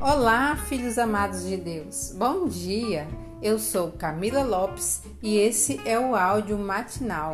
Olá, filhos amados de Deus. Bom dia. Eu sou Camila Lopes e esse é o áudio matinal